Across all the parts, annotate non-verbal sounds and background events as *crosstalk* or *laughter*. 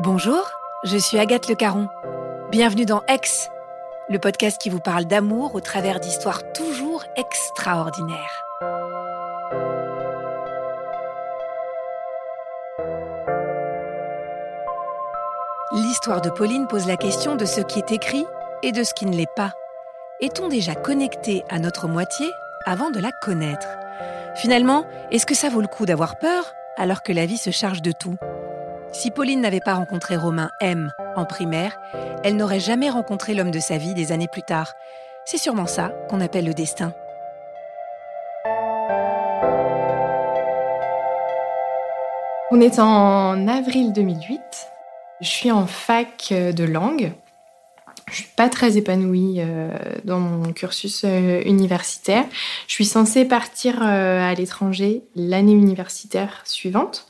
Bonjour, je suis Agathe Le Caron. Bienvenue dans Ex, le podcast qui vous parle d'amour au travers d'histoires toujours extraordinaires. L'histoire de Pauline pose la question de ce qui est écrit et de ce qui ne l'est pas. Est-on déjà connecté à notre moitié avant de la connaître? Finalement, est-ce que ça vaut le coup d'avoir peur alors que la vie se charge de tout? Si Pauline n'avait pas rencontré Romain M en primaire, elle n'aurait jamais rencontré l'homme de sa vie des années plus tard. C'est sûrement ça qu'on appelle le destin. On est en avril 2008. Je suis en fac de langue. Je suis pas très épanouie euh, dans mon cursus euh, universitaire. Je suis censée partir euh, à l'étranger l'année universitaire suivante.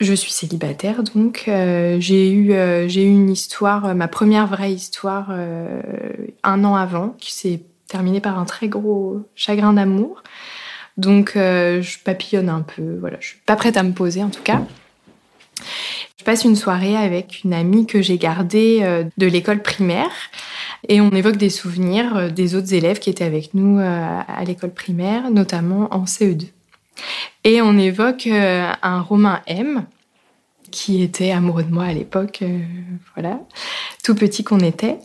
Je suis célibataire, donc j'ai eu j'ai eu une histoire, ma première vraie histoire, un an avant, qui s'est terminée par un très gros chagrin d'amour. Donc je papillonne un peu, voilà, je suis pas prête à me poser en tout cas. Je passe une soirée avec une amie que j'ai gardée euh, de l'école primaire et on évoque des souvenirs euh, des autres élèves qui étaient avec nous euh, à l'école primaire, notamment en CE2. Et on évoque un Romain M qui était amoureux de moi à l'époque, voilà, tout petit qu'on était.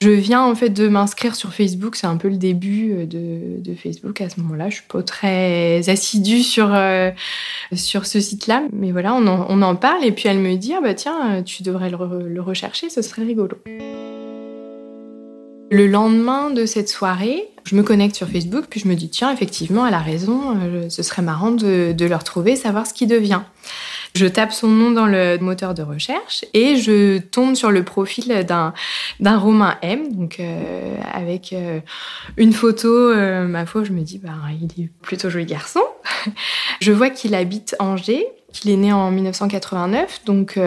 Je viens en fait de m'inscrire sur Facebook, c'est un peu le début euh, de, Facebook à ce moment-là. Je suis pas très assidue sur euh, sur ce site-là, mais voilà, on en, parle et puis elle me dit ah bah tiens, tu devrais le, rechercher, ce serait rigolo. Le lendemain de cette soirée, je me connecte sur Facebook, puis je me dis, tiens, effectivement, elle a raison, euh, ce serait marrant de, le retrouver, savoir ce qui devient. Je tape son nom dans le moteur de recherche et je tombe sur le profil d'un d'un Romain M, donc euh, avec euh, une photo. Euh, ma foi, je me dis, bah, il est plutôt joli garçon. *laughs* je vois qu'il habite Angers, qu'il est né en 1989, donc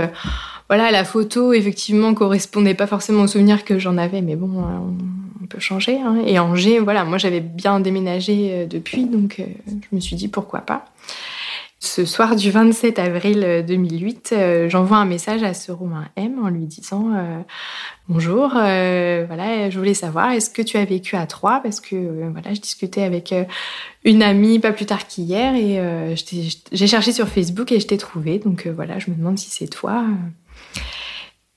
voilà, la photo effectivement correspondait pas forcément au souvenir que j'en avais, mais bon, on peut changer. Hein. Et Angers, voilà, moi j'avais bien déménagé depuis, donc je me suis dit pourquoi pas. Ce soir du 27 avril 2008, euh, j'envoie un message à ce Romain M en lui disant euh, bonjour, euh, voilà, je voulais savoir est-ce que tu as vécu à Troyes? Parce que voilà, je discutais avec une amie pas plus tard qu'hier et j'ai cherché sur Facebook et je t'ai trouvé, donc voilà, je me demande si c'est toi.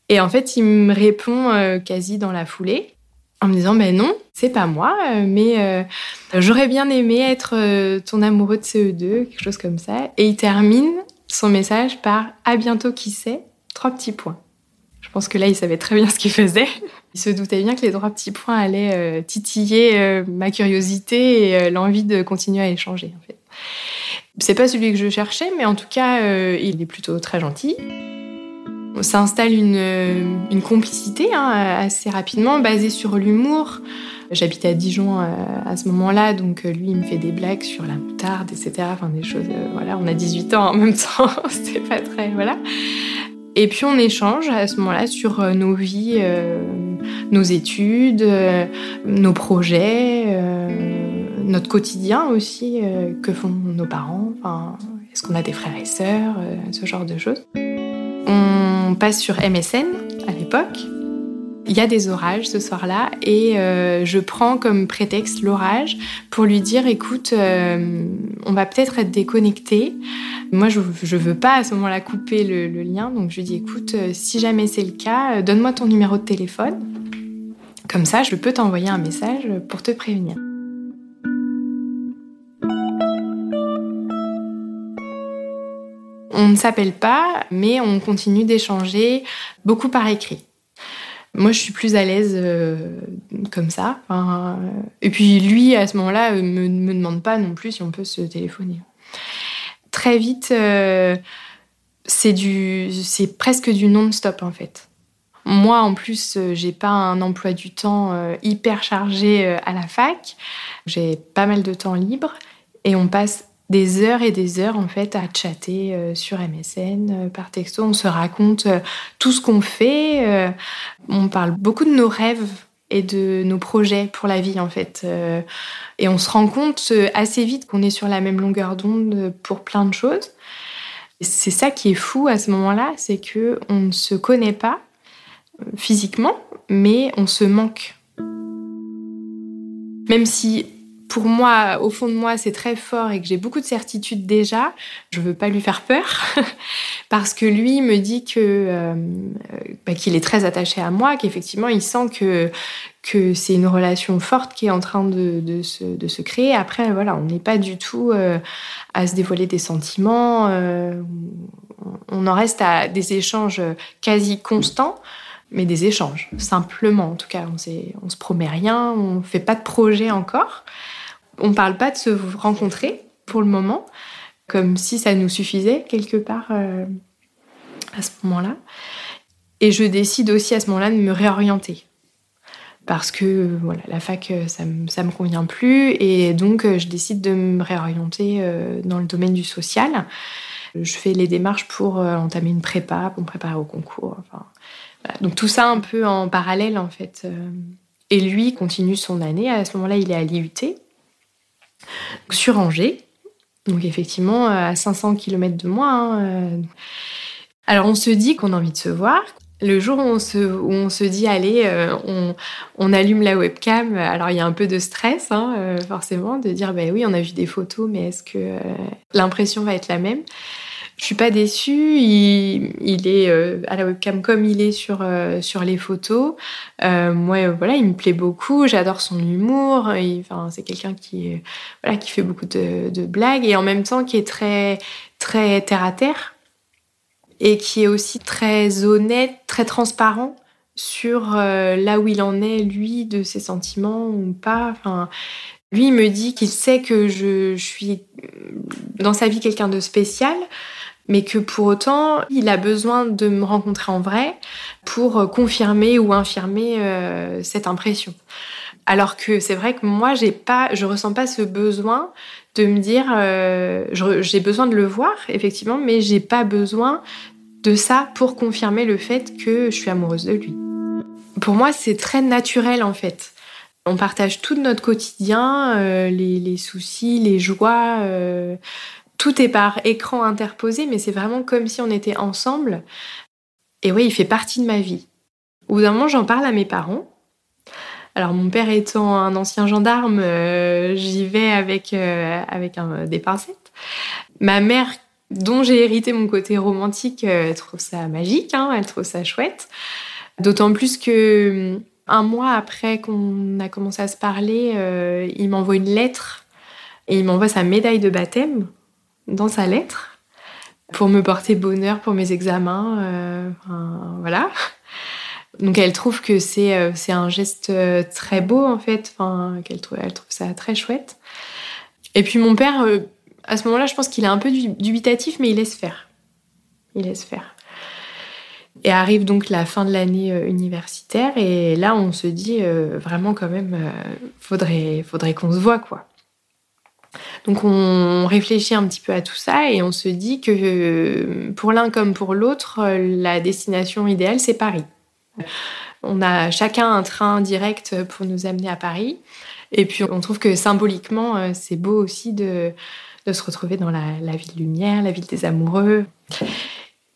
Et en fait, il me répond quasi dans la foulée en me disant ben non, c'est pas moi, euh, mais euh, j'aurais bien aimé être euh, ton amoureux de CE2, quelque chose comme ça. Et il termine son message par à bientôt qui sait, trois petits points. Je pense que là, il savait très bien ce qu'il faisait. Il se doutait bien que les trois petits points allaient titiller ma curiosité et l'envie de continuer à échanger. En fait. C'est pas celui que je cherchais, mais en tout cas, il est plutôt très gentil. On s'installe une, une complicité hein, assez rapidement, basée sur l'humour. J'habitais à Dijon euh, à ce moment-là, donc euh, lui, il me fait des blagues sur la moutarde, etc. Enfin, des choses, euh, voilà, on a 18 ans en même *laughs* temps, c'était pas très, voilà. Et puis on échange à ce moment-là sur nos vies, nos études, nos projets, notre quotidien aussi, que font nos parents, est-ce qu'on a des frères et sœurs, ce genre de choses. Passe sur MSN à l'époque. Il y a des orages ce soir-là et euh, je prends comme prétexte l'orage pour lui dire écoute, euh, on va peut-être être déconnecté. Moi, je, ne veux pas à ce moment-là couper le, lien, donc je lui dis écoute, euh, si jamais c'est le cas, donne-moi ton numéro de téléphone. Comme ça, je peux t'envoyer un message pour te prévenir. On ne s'appelle pas, mais on continue d'échanger beaucoup par écrit. Moi, je suis plus à l'aise euh, comme ça. et puis lui, à ce moment-là, me, me demande pas non plus si on peut se téléphoner. très vite, c'est presque du non-stop en fait. Moi, en plus, j'ai pas un emploi du temps hyper chargé à la fac. J'ai pas mal de temps libre et on passe des heures et des heures en fait à chatter euh, sur MSN, euh, par texto. On se raconte euh, tout ce qu'on fait. on parle beaucoup de nos rêves et de nos projets pour la vie en fait. et on se rend compte assez vite qu'on est sur la même longueur d'onde pour plein de choses. C'est ça qui est fou à ce moment-là, c'est que on ne se connaît pas physiquement, mais on se manque. Même si pour moi, au fond de moi, c'est très fort et que j'ai beaucoup de certitude déjà, je veux pas lui faire peur *laughs* parce que lui me dit que euh, bah, qu'il est très attaché à moi, qu'effectivement il sent que que c'est une relation forte qui est en train de, de, se, de se, créer. Après, voilà, on n'est pas du tout euh, à se dévoiler des sentiments. Euh, on en reste à des échanges quasi constants mais des échanges, simplement. En tout cas, on, on se promet rien, on fait pas de projet encore. On ne parle pas de se rencontrer pour le moment, comme si ça nous suffisait quelque part euh, à ce moment-là. Et je décide aussi à ce moment-là de me réorienter. Parce que voilà, la fac, euh, ça ne me, convient plus. Et donc, euh, je décide de me réorienter dans le domaine du social. Je fais les démarches pour entamer une prépa, pour me préparer au concours. Donc, tout ça un peu en parallèle, en fait. Et lui continue son année. À ce moment-là, il est à l'IUT sur Angers. Donc effectivement, euh, à 500 km de moi. Hein, euh. Alors on se dit qu'on a envie de se voir. Le jour où on se, dit, allez, euh, on, allume la webcam, alors il y a un peu de stress, hein, forcément, de dire, ben oui, on a vu des photos, mais est-ce que l'impression va être la même? Je suis pas déçue. Il, est euh, à la webcam comme il est sur, euh, sur les photos. Euh, moi, voilà, il me plaît beaucoup. J'adore son humour. Enfin, c'est quelqu'un qui, voilà, qui fait beaucoup de, blagues et en même temps qui est très, très terre à terre et qui est aussi très honnête, très transparent sur là où il en est, lui, de ses sentiments ou pas. Enfin, lui, il me dit qu'il sait que je suis dans sa vie quelqu'un de spécial mais que pour autant, il a besoin de me rencontrer en vrai pour euh, confirmer ou infirmer euh, cette impression. Alors que c'est vrai que moi, j'ai pas, je ressens pas ce besoin de me dire, euh, j'ai besoin de le voir effectivement, mais j'ai pas besoin de ça pour confirmer le fait que je suis amoureuse de lui. Pour moi, c'est très naturel en fait. On partage tout notre quotidien, les, les, soucis, les joies, tout est par écran interposé, mais c'est vraiment comme si on était ensemble. Et oui, il fait partie de ma vie. Au bout d'un moment, j'en parle à mes parents. Alors, mon père étant un ancien gendarme, euh, j'y vais avec, euh, des pincettes. Ma mère, dont j'ai hérité mon côté romantique, euh, elle trouve ça magique, hein, elle trouve ça chouette. D'autant plus que un mois après qu'on a commencé à se parler, il m'envoie une lettre et il m'envoie sa médaille de baptême dans sa lettre pour me porter bonheur pour mes examens. Euh, voilà. Donc elle trouve que c'est euh, un geste euh, très beau en fait, enfin qu'elle trouve elle trouve ça très chouette. Et puis mon père à ce moment-là, je pense qu'il est un peu dubitatif mais il laisse faire. Il laisse faire. Et arrive donc la fin de l'année universitaire et là on se dit vraiment quand même faudrait faudrait qu'on se voit quoi. Donc on réfléchit un petit peu à tout ça et on se dit que pour l'un comme pour l'autre, la destination idéale, c'est Paris. On a chacun un train direct pour nous amener à Paris. Et puis on trouve que symboliquement, c'est beau aussi de, se retrouver dans la, la ville lumière, la ville des amoureux.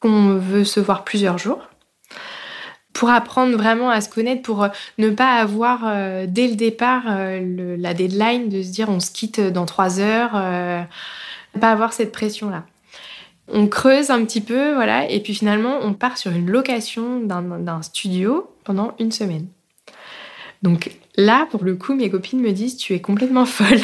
On veut se voir plusieurs jours pour apprendre vraiment à se connaître, pour euh, ne pas avoir euh, dès le départ euh, la deadline de se dire on se quitte dans trois heures, ne pas avoir cette pression-là. On creuse un petit peu, voilà, et puis finalement on part sur une location d'un studio pendant une semaine. Donc là, pour le coup, mes copines me disent tu es complètement *laughs* folle.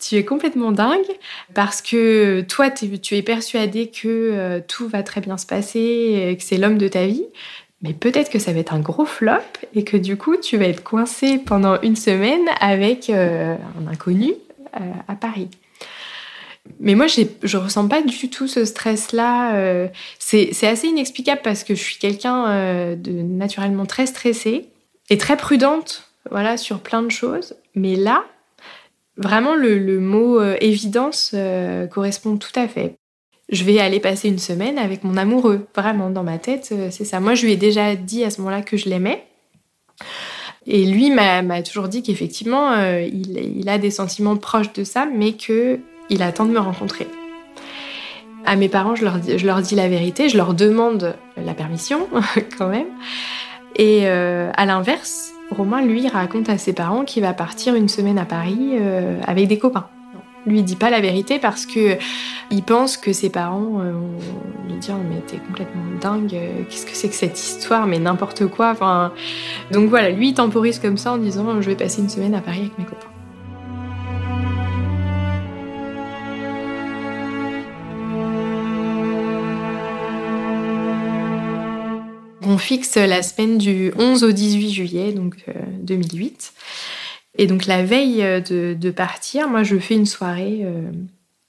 tu es complètement dingue parce que toi, tu es persuadé que tout va très bien se passer, que c'est l'homme de ta vie mais peut-être que ça va être un gros flop et que du coup, tu vas être coincé pendant une semaine avec euh, un inconnu euh, à Paris. Mais moi, je ressens pas du tout ce stress-là. Euh, c'est assez inexplicable parce que je suis quelqu'un de naturellement très stressé et très prudente, voilà, sur plein de choses. Mais là, vraiment, le, mot évidence correspond tout à fait. Je vais aller passer une semaine avec mon amoureux, vraiment dans ma tête, c'est ça. Moi, je lui ai déjà dit à ce moment-là que je l'aimais. Et lui m'a toujours dit qu'effectivement, il, il, a des sentiments proches de ça, mais que il attend de me rencontrer. À mes parents, je leur, dis, la vérité, je leur demande la permission *laughs* quand même. Et euh, à l'inverse, Romain, lui, raconte à ses parents qu'il va partir une semaine à Paris euh, avec des copains. Lui, dit pas la vérité parce que il pense que ses parents euh, lui dire mais t'es complètement dingue, qu'est-ce que c'est que cette histoire, mais n'importe quoi. Enfin, donc voilà, lui, il temporise comme ça en disant je vais passer une semaine à Paris avec mes copains. On fixe la semaine du 11 au 18 juillet, donc 2008. Euh, Et donc la veille euh, de, partir, moi je fais une soirée euh,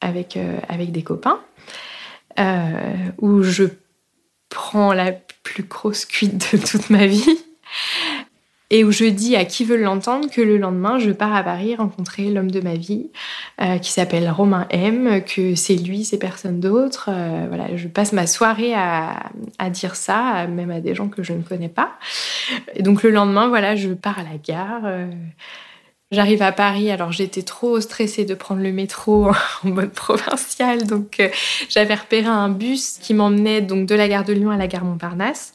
avec, avec des copains où je prends la plus grosse cuite de toute ma vie et où je dis à qui veut l'entendre que le lendemain, je pars à Paris rencontrer l'homme de ma vie, euh, qui s'appelle Romain M, que c'est lui, c'est personne d'autre. Euh, voilà, je passe ma soirée à, à, dire ça, même à des gens que je ne connais pas. Et donc le lendemain, voilà, je pars à la gare. Euh, j'arrive à Paris, alors j'étais trop stressée de prendre le métro *laughs* en mode provincial, donc j'avais repéré un bus qui m'emmenait donc de la gare de Lyon à la gare Montparnasse.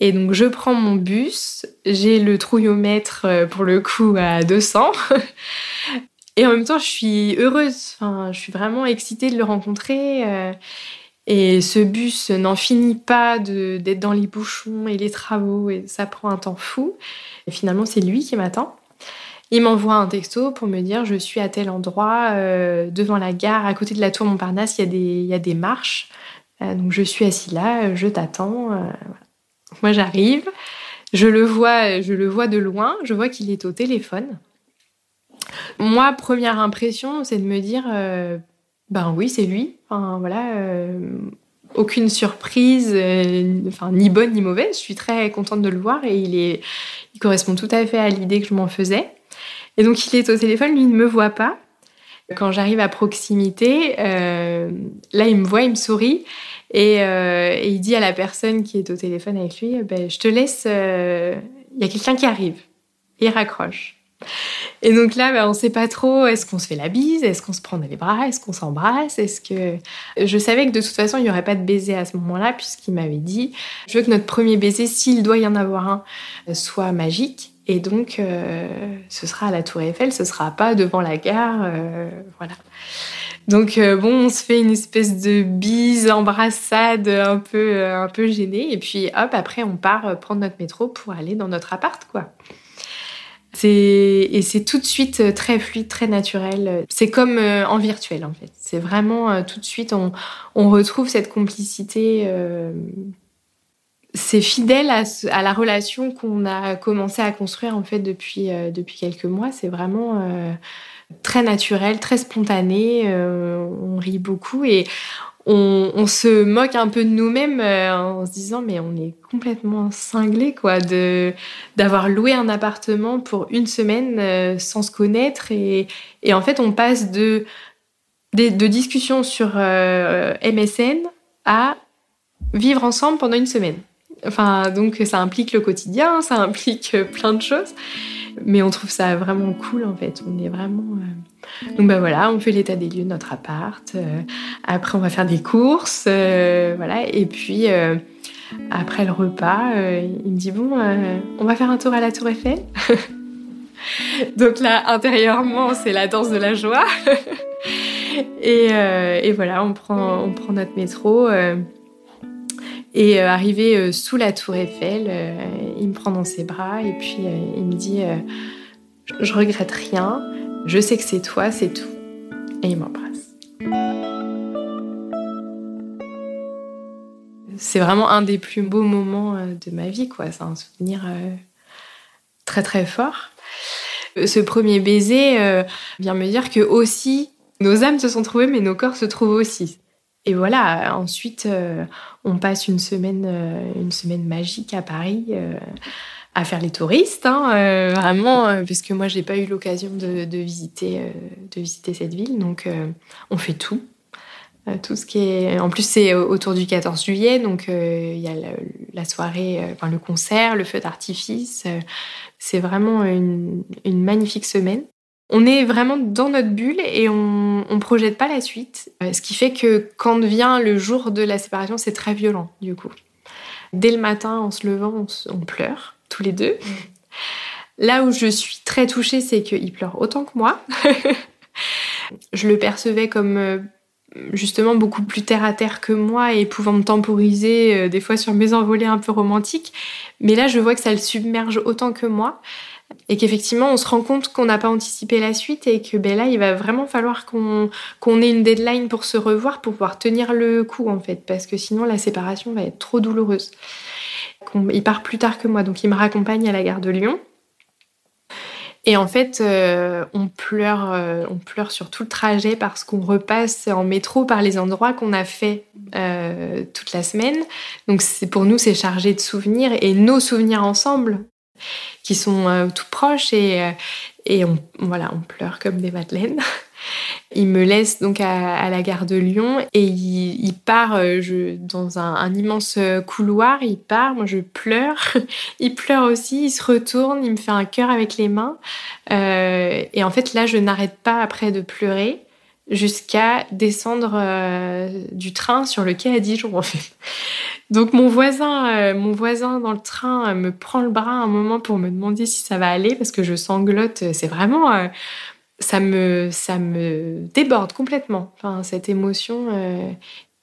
Et donc je prends mon bus, j'ai le trouillomètre euh, pour le coup à 200. *laughs* Et en même temps, je suis heureuse. Enfin, je suis vraiment excitée de le rencontrer. Euh. Et ce bus n'en finit pas d'être dans les bouchons et les travaux. Et ça prend un temps fou. Et finalement, c'est lui qui m'attend. Il m'envoie un texto pour me dire je suis à tel endroit, euh, devant la gare, à côté de la tour Montparnasse, il y a des, marches. donc je suis assis là, je t'attends. Moi, j'arrive, je le vois, je le vois de loin, je vois qu'il est au téléphone. Moi, première impression, c'est de me dire, euh, ben oui, c'est lui. Enfin, voilà, euh, aucune surprise, euh, enfin ni bonne ni mauvaise. Je suis très contente de le voir et il correspond tout à fait à l'idée que je m'en faisais. Et donc, il est au téléphone, lui il ne me voit pas. Quand j'arrive à proximité, là, il me voit, il me sourit. Euh, et, il dit à la personne qui est au téléphone avec lui, ben, je te laisse, il euh, y a quelqu'un qui arrive. Il raccroche. Et donc là, ben, on ne sait pas trop, est-ce qu'on se fait la bise, est-ce qu'on se prend dans les bras, est-ce qu'on s'embrasse, est-ce que... Je savais que de toute façon, il n'y aurait pas de baiser à ce moment-là, puisqu'il m'avait dit, je veux que notre premier baiser, s'il doit y en avoir un, soit magique. Et donc, euh, ce sera à la Tour Eiffel, ce sera pas devant la gare, voilà. Donc euh, bon, on se fait une espèce de bise, embrassade un peu, euh, un peu gênée. Et puis hop, après, on part euh, prendre notre métro pour aller dans notre appart, quoi. Et c'est tout de suite très fluide, très naturel. C'est comme en virtuel, en fait. C'est vraiment tout de suite, on, on retrouve cette complicité. c'est fidèle à, à, la relation qu'on a commencé à construire, en fait, depuis, depuis quelques mois. C'est vraiment très naturel, très spontané. Euh, on rit beaucoup et on, se moque un peu de nous-mêmes euh, en se disant mais on est complètement cinglé quoi de d'avoir loué un appartement pour une semaine euh, sans se connaître et, et, en fait on passe de de, discussions sur MSN à vivre ensemble pendant une semaine. Enfin donc ça implique le quotidien, ça implique plein de choses. Mais on trouve ça vraiment cool en fait. On est vraiment. Euh, donc bah voilà, on fait l'état des lieux de notre appart. Euh, après, on va faire des courses, euh, voilà. Et puis après le repas, il me dit bon, on va faire un tour à la Tour Eiffel. *laughs* Donc là, intérieurement, c'est la danse de la joie. *laughs* et, et, voilà, on prend, on prend notre métro. Et euh, arrivé euh, sous la tour Eiffel, euh, il me prend dans ses bras et puis il me dit Je regrette rien, je sais que c'est toi, c'est tout. Et il m'embrasse. C'est vraiment un des plus beaux moments de ma vie, quoi. C'est un souvenir très très fort. Ce premier baiser vient me dire que aussi Nos âmes se sont trouvées, mais nos corps se trouvent aussi. Et voilà, ensuite, on passe une semaine, une semaine magique à Paris à faire les touristes, hein, vraiment, parce que moi, j'ai pas eu l'occasion de, visiter, de visiter cette ville. Donc, on fait tout. Euh, tout ce qui est. En plus, c'est autour du 14 juillet, donc euh, il y a la, soirée, euh, enfin, le concert, le feu d'artifice. c'est vraiment une, magnifique semaine. On est vraiment dans notre bulle et on ne projette pas la suite. Ce qui fait que quand vient le jour de la séparation, c'est très violent, du coup. Dès le matin, en se levant, on, pleure, tous les deux. Là où je suis très touchée, c'est qu'il pleure autant que moi. *laughs* je le percevais comme justement beaucoup plus terre à terre que moi et pouvant me temporiser euh, des fois sur mes envolées un peu romantiques. Mais là, je vois que ça le submerge autant que moi et qu'effectivement, on se rend compte qu'on n'a pas anticipé la suite et que ben là, il va vraiment falloir qu'on ait une deadline pour se revoir, pour pouvoir tenir le coup en fait, parce que sinon la séparation va être trop douloureuse. Il part plus tard que moi, donc il me raccompagne à la gare de Lyon. Et en fait, euh, on pleure, euh, on pleure sur tout le trajet parce qu'on repasse en métro par les endroits qu'on a fait euh, toute la semaine. Donc pour nous, c'est chargé de souvenirs et nos souvenirs ensemble qui sont tout proches et, et on, voilà, on pleure comme des madeleines. *laughs* Il me laisse donc à, la gare de Lyon et il, part euh, je, dans un, immense couloir. Il part, moi je pleure. *laughs* il pleure aussi, il se retourne, il me fait un cœur avec les mains. Euh, et en fait, là, je n'arrête pas après de pleurer jusqu'à descendre euh, du train sur le quai à Dijon en fait. Donc mon voisin, mon voisin dans le train me prend le bras un moment pour me demander si ça va aller parce que je sanglote. C'est vraiment ça me, ça me déborde complètement. Enfin, cette émotion, euh,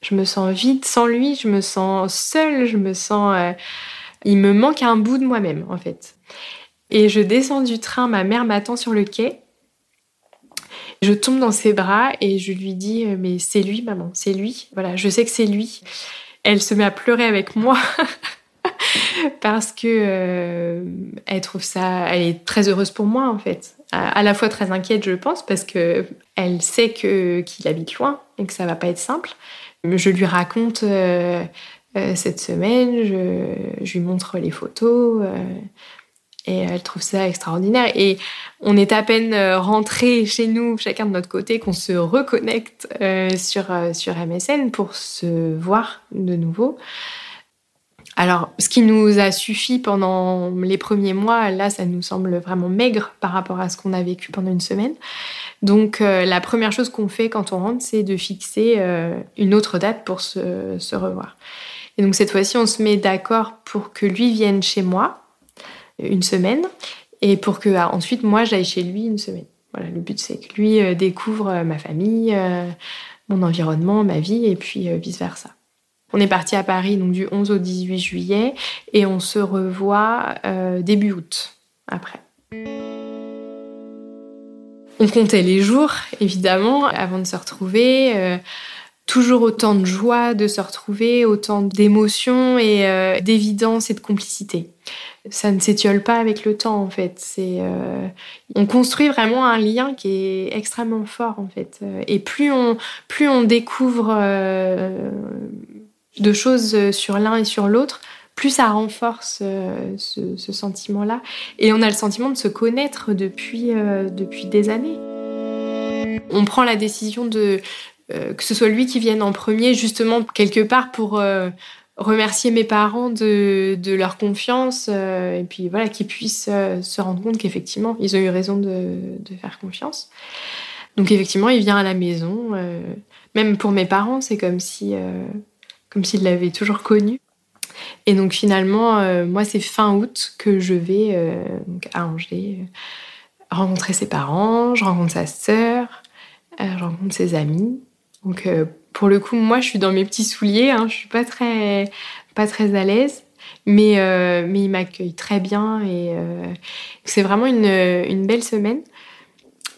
je me sens vide sans lui, je me sens seule, je me sens. Euh, il me manque un bout de moi-même, en fait. Et je descends du train, ma mère m'attend sur le quai. Je tombe dans ses bras et je lui dis euh, Mais c'est lui, maman, c'est lui. Voilà, je sais que c'est lui. Elle se met à pleurer avec moi. *laughs* parce que elle trouve ça, elle est très heureuse pour moi en fait à la fois très inquiète, je pense, parce que elle sait que qu'il habite loin et que ça va pas être simple. Je lui raconte euh, euh, cette semaine, je, lui montre les photos euh, et elle trouve ça extraordinaire. Et on est à peine rentrés chez nous, chacun de notre côté, qu'on se reconnecte sur sur MSN pour se voir de nouveau. Alors, ce qui nous a suffi pendant les premiers mois, là, ça nous semble vraiment maigre par rapport à ce qu'on a vécu pendant une semaine. Donc, euh, la première chose qu'on fait quand on rentre, c'est de fixer euh, une autre date pour se, revoir. Et donc, cette fois-ci, on se met d'accord pour que lui vienne chez moi une semaine et pour que ah, ensuite, moi, j'aille chez lui une semaine. Voilà, le but, c'est que lui euh, découvre ma famille, mon environnement, ma vie, et puis vice-versa. On est parti à Paris donc du 11 au 18 juillet et on se revoit euh, début août après. On comptait les jours, évidemment, avant de se retrouver. Euh, toujours autant de joie de se retrouver, autant d'émotions et euh, d'évidence et de complicité. Ça ne s'étiole pas avec le temps, en fait. C'est, on construit vraiment un lien qui est extrêmement fort, en fait. Et plus on, plus on découvre de choses euh, sur l'un et sur l'autre, plus ça renforce euh, ce, sentiment-là. Et on a le sentiment de se connaître depuis, euh, depuis des années. On prend la décision de que ce soit lui qui vienne en premier, justement quelque part pour remercier mes parents de, leur confiance et puis voilà qu'ils puissent se rendre compte qu'effectivement ils ont eu raison de, faire confiance. Donc effectivement, il vient à la maison. même pour mes parents, c'est comme si comme s'il l'avait toujours connu. Et donc finalement, euh, moi, c'est fin août que je vais euh, à Angers euh, rencontrer ses parents, je rencontre sa sœur, je rencontre ses amis. Donc pour le coup, moi, je suis dans mes petits souliers, hein, je suis pas très, pas très à l'aise. Mais, mais il m'accueille très bien et c'est vraiment une, belle semaine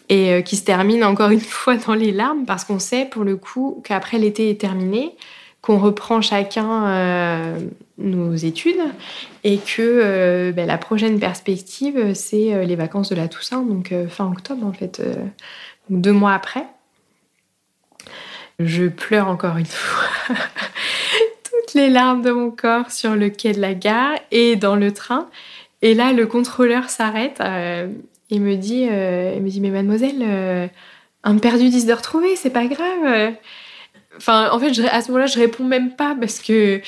et qui se termine encore une *laughs* fois dans les larmes parce qu'on sait pour le coup qu'après l'été est terminé, qu'on reprend chacun euh, nos études et que euh, ben, la prochaine perspective, c'est euh, les vacances de la Toussaint, donc fin octobre en fait, deux mois après. Je pleure encore une fois. *laughs* Toutes les larmes de mon corps sur le quai de la gare et dans le train. Et là, le contrôleur s'arrête euh, et me dit, euh, me mais mademoiselle, euh, un perdu 10 de retrouvé, c'est pas grave. Enfin, en fait, à ce moment-là, je réponds même pas parce que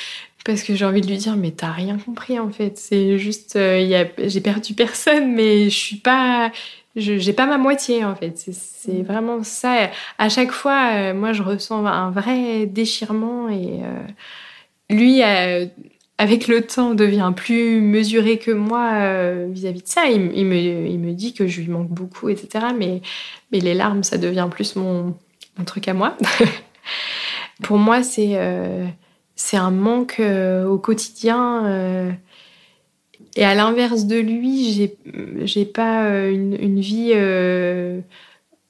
parce que j'ai envie de lui dire, mais t'as rien compris en fait. C'est juste, j'ai perdu personne, mais je suis pas, j'ai pas ma moitié en fait. C'est vraiment ça. À chaque fois, moi, je ressens un vrai déchirement et lui avec le temps, devient plus mesuré que moi euh, vis-à-vis de ça. Il, me, il, me, dit que je lui manque beaucoup, etc. Mais, mais les larmes, ça devient plus mon, mon truc à moi. *laughs* Pour moi, c'est euh, c'est un manque euh, au quotidien. Et à l'inverse de lui, j'ai pas une, une vie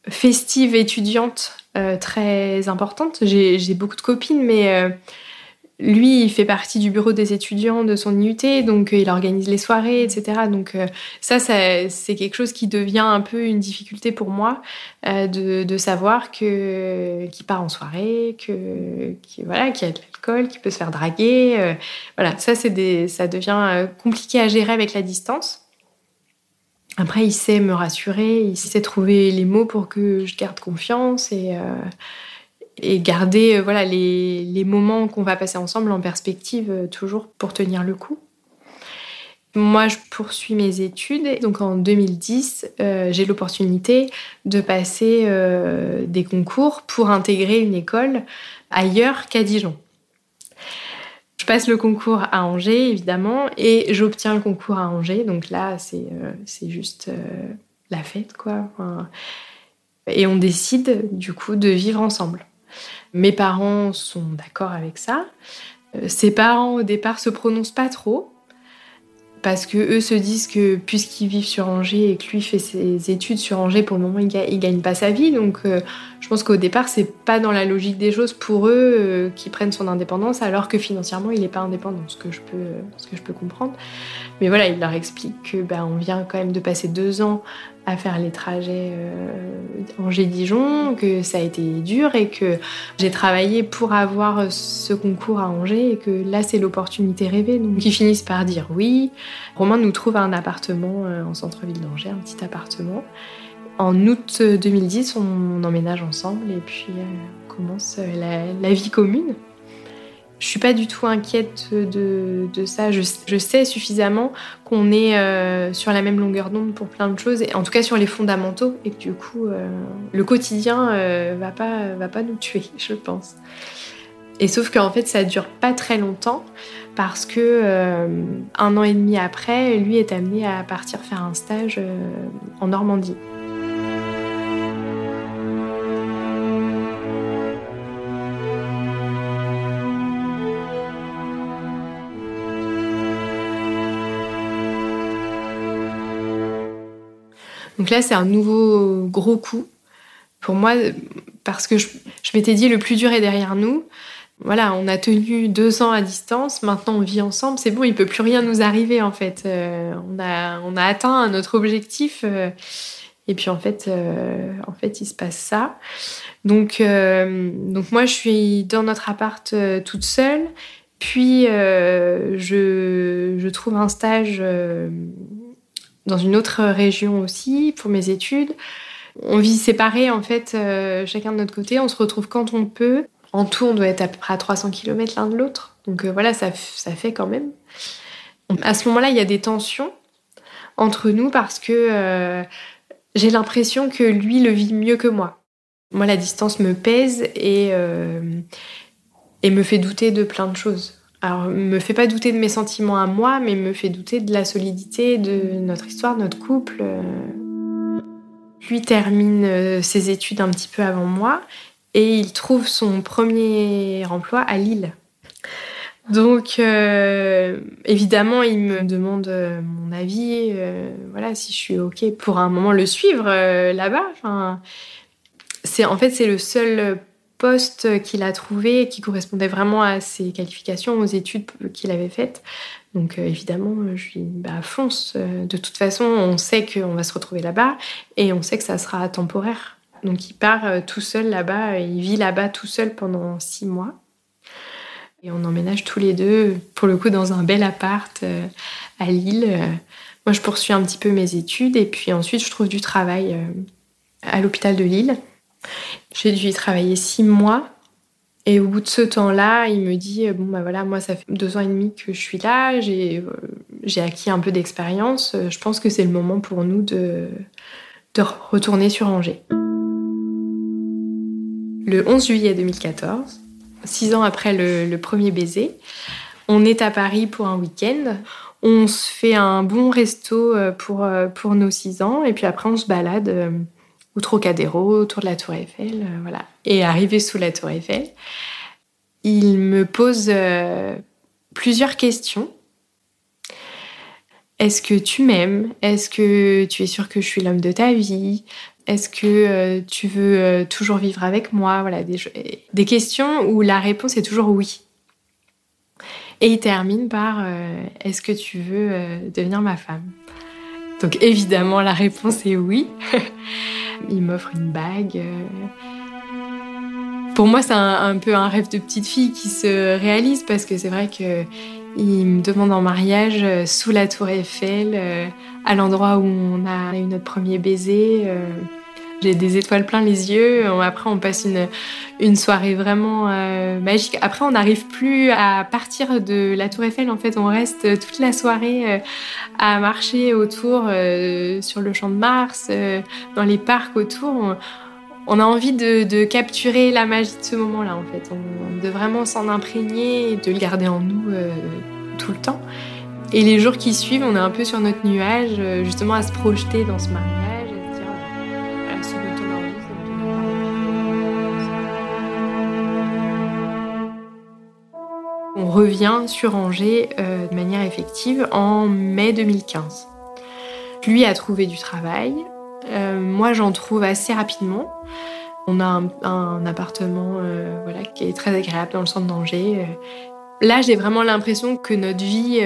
festive étudiante très importante. J'ai beaucoup de copines, mais lui, il fait partie du bureau des étudiants de son IUT, donc euh, il organise les soirées, etc. Donc euh, ça, c'est quelque chose qui devient un peu une difficulté pour moi euh, de, savoir que qu'il part en soirée, que voilà, qu'il y a de l'alcool, qu'il peut se faire draguer. voilà, ça c'est ça devient compliqué à gérer avec la distance. Après, il sait me rassurer, il sait trouver les mots pour que je garde confiance et et garder euh, voilà les, les moments qu'on va passer ensemble en perspective euh, toujours pour tenir le coup. Moi, je poursuis mes études. Donc en 2010, euh, j'ai l'opportunité de passer des concours pour intégrer une école ailleurs qu'à Dijon. Je passe le concours à Angers, évidemment, et j'obtiens le concours à Angers. Donc là, c'est c'est juste la fête, quoi. et on décide, du coup, de vivre ensemble. Mes parents sont d'accord avec ça. Euh, ses parents au départ se prononcent pas trop parce que eux se disent que puisqu'ils vivent sur Angers et que lui fait ses études sur Angers, pour le moment il, gagne, gagne pas sa vie. Donc euh, je pense qu'au départ c'est pas dans la logique des choses pour eux euh, qui prennent son indépendance alors que financièrement il n'est pas indépendant, ce que je peux, ce que je peux comprendre. Mais voilà, il leur explique que ben, on vient quand même de passer deux ans à faire les trajets euh, Angers-Dijon, que ça a été dur et que j'ai travaillé pour avoir ce concours à Angers et que là c'est l'opportunité rêvée. Donc ils finissent par dire oui. Romain nous trouve un appartement euh, en centre-ville d'Angers, un petit appartement. En août 2010, on emménage ensemble et puis euh, commence la vie commune. Je suis pas du tout inquiète de, ça. Je, sais suffisamment qu'on est euh, sur la même longueur d'onde pour plein de choses, en tout cas sur les fondamentaux, et que du coup, euh, le quotidien euh, va pas va pas nous tuer, *laughs* je pense. Et sauf qu'en fait, ça dure pas très longtemps parce que un an et demi après, lui est amené à partir faire un stage en Normandie. Donc là, c'est un nouveau gros coup pour moi parce que je, m'étais dit le plus dur est derrière nous. Voilà, on a tenu deux ans à distance, maintenant on vit ensemble, c'est bon, il peut plus rien nous arriver en fait. Euh, on, a, on a atteint notre objectif euh, et puis en fait, euh, en fait, il se passe ça. Donc, donc moi, je suis dans notre appart toute seule. Puis je, je, trouve un stage dans une autre région aussi pour mes études. On vit séparés en fait, euh, chacun de notre côté. On se retrouve quand on peut. En tout, on doit être à peu près à 300 km l'un de l'autre. Donc euh, voilà, ça, ça fait quand même. À ce moment-là, il y a des tensions entre nous parce que euh, j'ai l'impression que lui le vit mieux que moi. Moi, la distance me pèse et, et me fait douter de plein de choses. Alors, me fait pas douter de mes sentiments à moi, mais me fait douter de la solidité de notre histoire, de notre couple. Lui termine euh, ses études un petit peu avant moi et il trouve son premier emploi à Lille. Donc, euh, évidemment, il me demande euh, mon avis, voilà, si je suis ok pour un moment le suivre là-bas. Enfin, c'est en fait c'est le seul poste qu'il a trouvé qui correspondait vraiment à ses qualifications, aux études qu'il avait faites. Donc euh, évidemment, je lui dis bah, fonce. Euh, de toute façon, on sait qu'on va se retrouver là-bas et on sait que ça sera temporaire. Donc il part euh, tout seul là-bas, il vit là-bas tout seul pendant six mois. Et on emménage tous les deux, pour le coup, dans un bel appart à Lille. Moi, je poursuis un petit peu mes études et puis ensuite, je trouve du travail à l'hôpital de Lille. J'ai dû y travailler six mois. Et au bout de ce temps-là, il me dit bon bah voilà, moi ça fait deux ans et demi que je suis là, j'ai j'ai acquis un peu d'expérience. Je pense que c'est le moment pour nous de de retourner sur Angers. Le 11 juillet 2014, six ans après le, premier baiser, on est à Paris pour un week-end. On se fait un bon resto euh, pour, euh, pour nos six ans et puis après on se balade euh, au Trocadéro, autour de la Tour Eiffel, voilà. Et arrivé sous la Tour Eiffel, il me pose plusieurs questions. Est-ce que tu m'aimes? Est-ce que tu es sûr que je suis l'homme de ta vie? Est-ce que euh, tu veux euh, toujours vivre avec moi? Voilà, des, questions où la réponse est toujours oui. Et il termine par euh, Est-ce que tu veux devenir ma femme? Donc évidemment, la réponse est oui. *laughs* il m'offre une bague. Pour moi, c'est un, peu un rêve de petite fille qui se réalise parce que c'est vrai que il me demande en mariage euh, sous la tour Eiffel, euh, à l'endroit où on a eu notre premier baiser. Euh, j'ai des étoiles plein les yeux. Après, on passe une, soirée vraiment magique. Après, on n'arrive plus à partir de la Tour Eiffel. En fait, on reste toute la soirée à marcher autour sur le champ de Mars, dans les parcs autour on a envie de, capturer la magie de ce moment-là, en fait. de vraiment s'en imprégner et de le garder en nous euh, tout le temps. Et les jours qui suivent, on est un peu sur notre nuage, euh, justement à se projeter dans ce mariage, revient sur Angers euh, de manière effective en mai 2015. Lui a trouvé du travail, euh, moi, j'en trouve assez rapidement. On a un, appartement euh, voilà, qui est très agréable dans le centre d'Angers. Là, j'ai vraiment l'impression que notre vie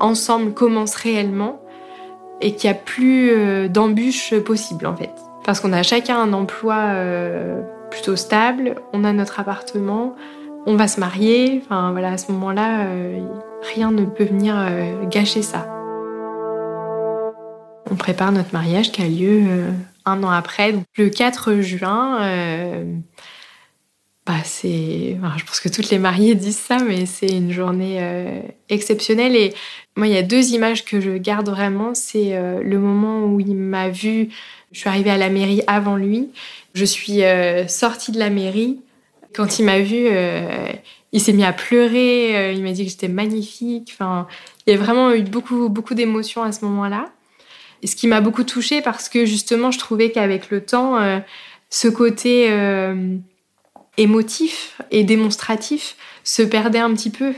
ensemble commence réellement et qu'il n'y a plus d'embûches possibles en fait. Parce qu'on a chacun un emploi plutôt stable, on a notre appartement, on va se marier. Enfin voilà, à ce moment-là, rien ne peut venir gâcher ça. On prépare notre mariage qui a lieu euh, un an après. Le 4 juin, euh, bah, c'est. je pense que toutes les mariées disent ça, mais c'est une journée euh, exceptionnelle. Et moi, il y a deux images que je garde vraiment. C'est le moment où il m'a vue. Je suis arrivée à la mairie avant lui. Je suis sortie de la mairie. Quand il m'a vue, il s'est mis à pleurer. il m'a dit que j'étais magnifique. Enfin, il y a vraiment eu beaucoup, beaucoup d'émotions à ce moment-là ce qui m'a beaucoup touchée parce que justement, je trouvais qu'avec le temps, euh, ce côté euh, émotif et démonstratif se perdait un petit peu.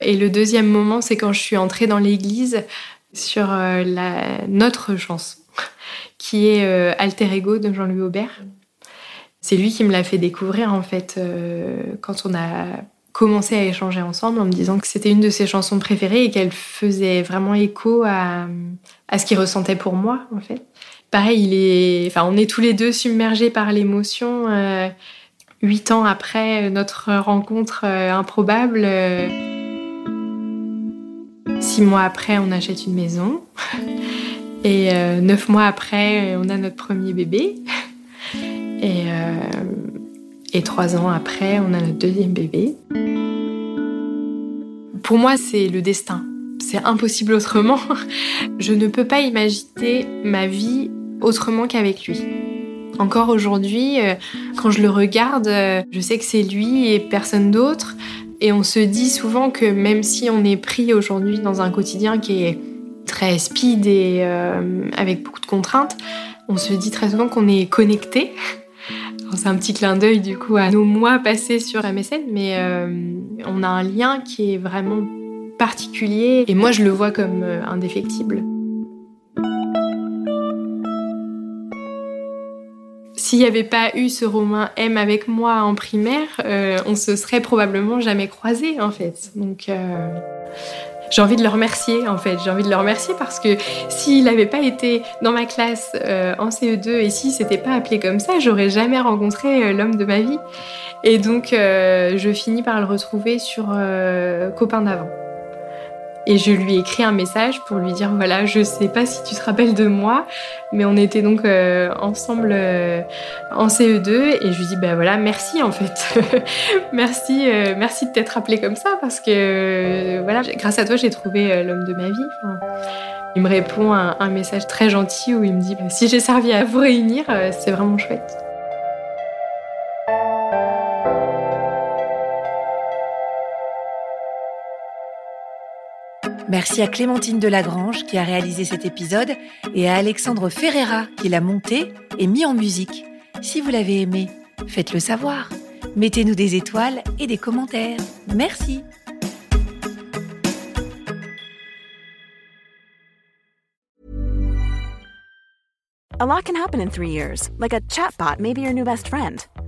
Et le deuxième moment, c'est quand je suis entrée dans l'église sur euh, la, notre chanson, qui est Alter Ego de Jean-Louis Aubert. C'est lui qui me l'a fait découvrir en fait quand on a commencé à échanger ensemble en me disant que c'était une de ses chansons préférées et qu'elle faisait vraiment écho à, à ce qu'il ressentait pour moi, en fait. Pareil, il est, enfin, on est tous les deux submergés par l'émotion. Euh, huit ans après notre rencontre euh, improbable, euh, six mois après, on achète une maison. *laughs* Et neuf mois après, on a notre premier bébé. *laughs* Et et trois ans après, on a notre deuxième bébé. Pour moi, c'est le destin. C'est impossible autrement. *laughs* Je ne peux pas imaginer ma vie autrement qu'avec lui. Encore aujourd'hui, euh, quand je le regarde, euh, je sais que c'est lui et personne d'autre. Et on se dit souvent que même si on est pris aujourd'hui dans un quotidien qui est très speed et euh, avec beaucoup de contraintes, on se dit très souvent qu'on est connecté *laughs* c'est un petit clin d'œil du coup à nos mois passés sur MSN, mais euh, on a un lien qui est vraiment particulier et moi je le vois comme euh, indéfectible. S'il n'y avait pas eu ce Romain M avec moi en primaire, euh, on se serait probablement jamais croisés en fait. Donc j'ai envie de le remercier en fait. J'ai envie de le remercier parce que s'il n'avait pas été dans ma classe euh, en CE2 et s'il s'était pas appelé comme ça, j'aurais jamais rencontré euh, l'homme de ma vie. Et donc euh, je finis par le retrouver sur Copain d'avant. Et je lui ai écrit un message pour lui dire voilà, je sais pas si tu te rappelles de moi, mais on était donc euh, ensemble euh, en CE2 et je lui dis ben voilà, merci en fait. *laughs* merci euh, merci de t'être rappelé comme ça parce que voilà, grâce à toi, j'ai trouvé l'homme de ma vie. il me répond un, un, message très gentil où il me dit bah, si j'ai servi à vous réunir, c'est vraiment chouette. Merci à Clémentine Delagrange qui a réalisé cet épisode et à Alexandre Ferreira qui l'a monté et mis en musique. Si vous l'avez aimé, faites-le savoir. Mettez-nous des étoiles et des commentaires. Merci. A lot can happen in three years, like a chatbot may your new best friend.